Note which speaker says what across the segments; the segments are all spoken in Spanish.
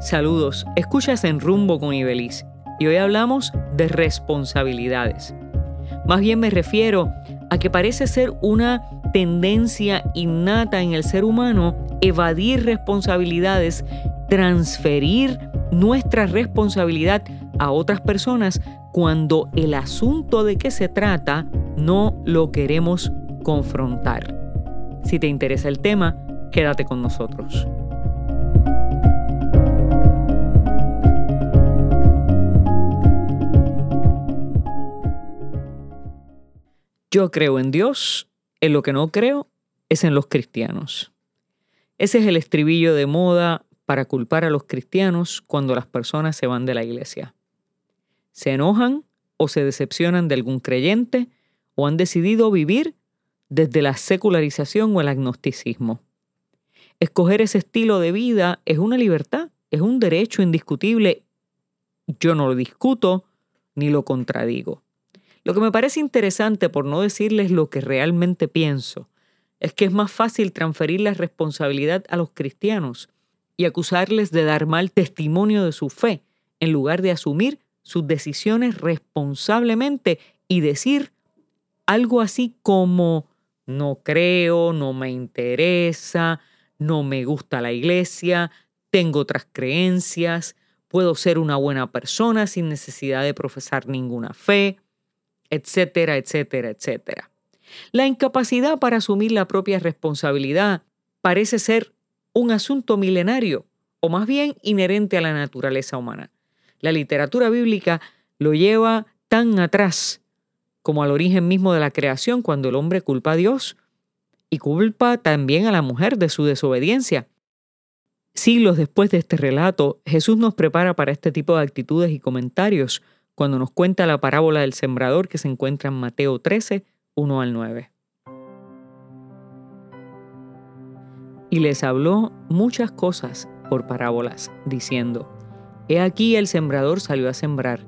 Speaker 1: Saludos, escuchas en Rumbo con Ibeliz y hoy hablamos de responsabilidades. Más bien me refiero a que parece ser una tendencia innata en el ser humano evadir responsabilidades, transferir nuestra responsabilidad a otras personas cuando el asunto de qué se trata no lo queremos confrontar. Si te interesa el tema, quédate con nosotros. Yo creo en Dios, en lo que no creo es en los cristianos. Ese es el estribillo de moda para culpar a los cristianos cuando las personas se van de la iglesia. Se enojan o se decepcionan de algún creyente o han decidido vivir desde la secularización o el agnosticismo. Escoger ese estilo de vida es una libertad, es un derecho indiscutible. Yo no lo discuto ni lo contradigo. Lo que me parece interesante, por no decirles lo que realmente pienso, es que es más fácil transferir la responsabilidad a los cristianos y acusarles de dar mal testimonio de su fe, en lugar de asumir sus decisiones responsablemente y decir algo así como no creo, no me interesa, no me gusta la iglesia, tengo otras creencias, puedo ser una buena persona sin necesidad de profesar ninguna fe etcétera, etcétera, etcétera. La incapacidad para asumir la propia responsabilidad parece ser un asunto milenario, o más bien inherente a la naturaleza humana. La literatura bíblica lo lleva tan atrás como al origen mismo de la creación, cuando el hombre culpa a Dios y culpa también a la mujer de su desobediencia. Siglos después de este relato, Jesús nos prepara para este tipo de actitudes y comentarios, cuando nos cuenta la parábola del sembrador que se encuentra en Mateo 13, 1 al 9. Y les habló muchas cosas por parábolas, diciendo, He aquí el sembrador salió a sembrar,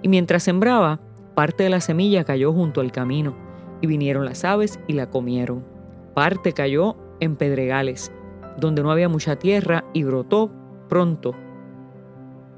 Speaker 1: y mientras sembraba, parte de la semilla cayó junto al camino, y vinieron las aves y la comieron. Parte cayó en pedregales, donde no había mucha tierra, y brotó pronto,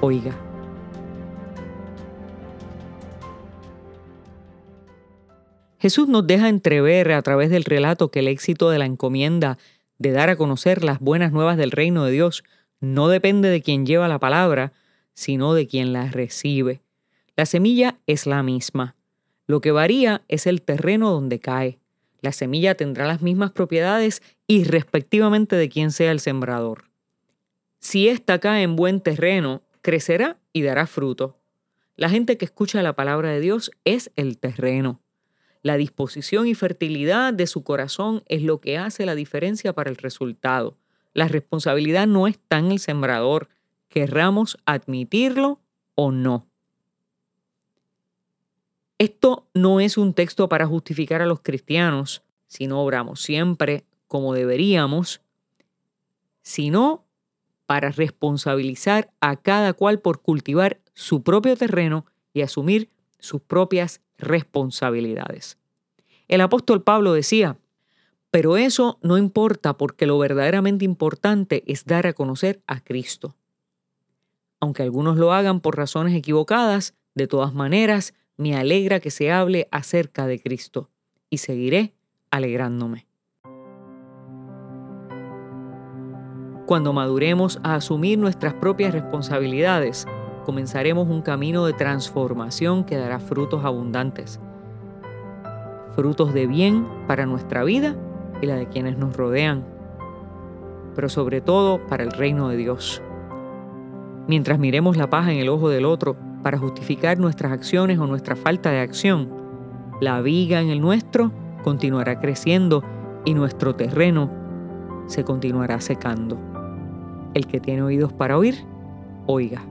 Speaker 1: oiga. Jesús nos deja entrever a través del relato que el éxito de la encomienda de dar a conocer las buenas nuevas del reino de Dios no depende de quien lleva la palabra, sino de quien la recibe. La semilla es la misma. Lo que varía es el terreno donde cae. La semilla tendrá las mismas propiedades y respectivamente de quien sea el sembrador. Si ésta cae en buen terreno, crecerá y dará fruto. La gente que escucha la palabra de Dios es el terreno. La disposición y fertilidad de su corazón es lo que hace la diferencia para el resultado. La responsabilidad no está en el sembrador, querramos admitirlo o no. Esto no es un texto para justificar a los cristianos si no obramos siempre como deberíamos, sino para responsabilizar a cada cual por cultivar su propio terreno y asumir sus propias responsabilidades. El apóstol Pablo decía, pero eso no importa porque lo verdaderamente importante es dar a conocer a Cristo. Aunque algunos lo hagan por razones equivocadas, de todas maneras, me alegra que se hable acerca de Cristo y seguiré alegrándome. Cuando maduremos a asumir nuestras propias responsabilidades, comenzaremos un camino de transformación que dará frutos abundantes. Frutos de bien para nuestra vida y la de quienes nos rodean, pero sobre todo para el reino de Dios. Mientras miremos la paja en el ojo del otro para justificar nuestras acciones o nuestra falta de acción, la viga en el nuestro continuará creciendo y nuestro terreno se continuará secando. El que tiene oídos para oír, oiga.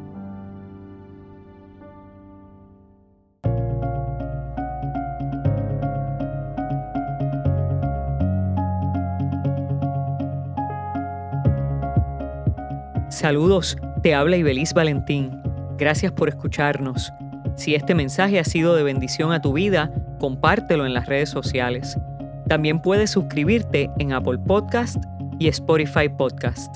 Speaker 1: Saludos, te habla Ibeliz Valentín. Gracias por escucharnos. Si este mensaje ha sido de bendición a tu vida, compártelo en las redes sociales. También puedes suscribirte en Apple Podcast y Spotify Podcast.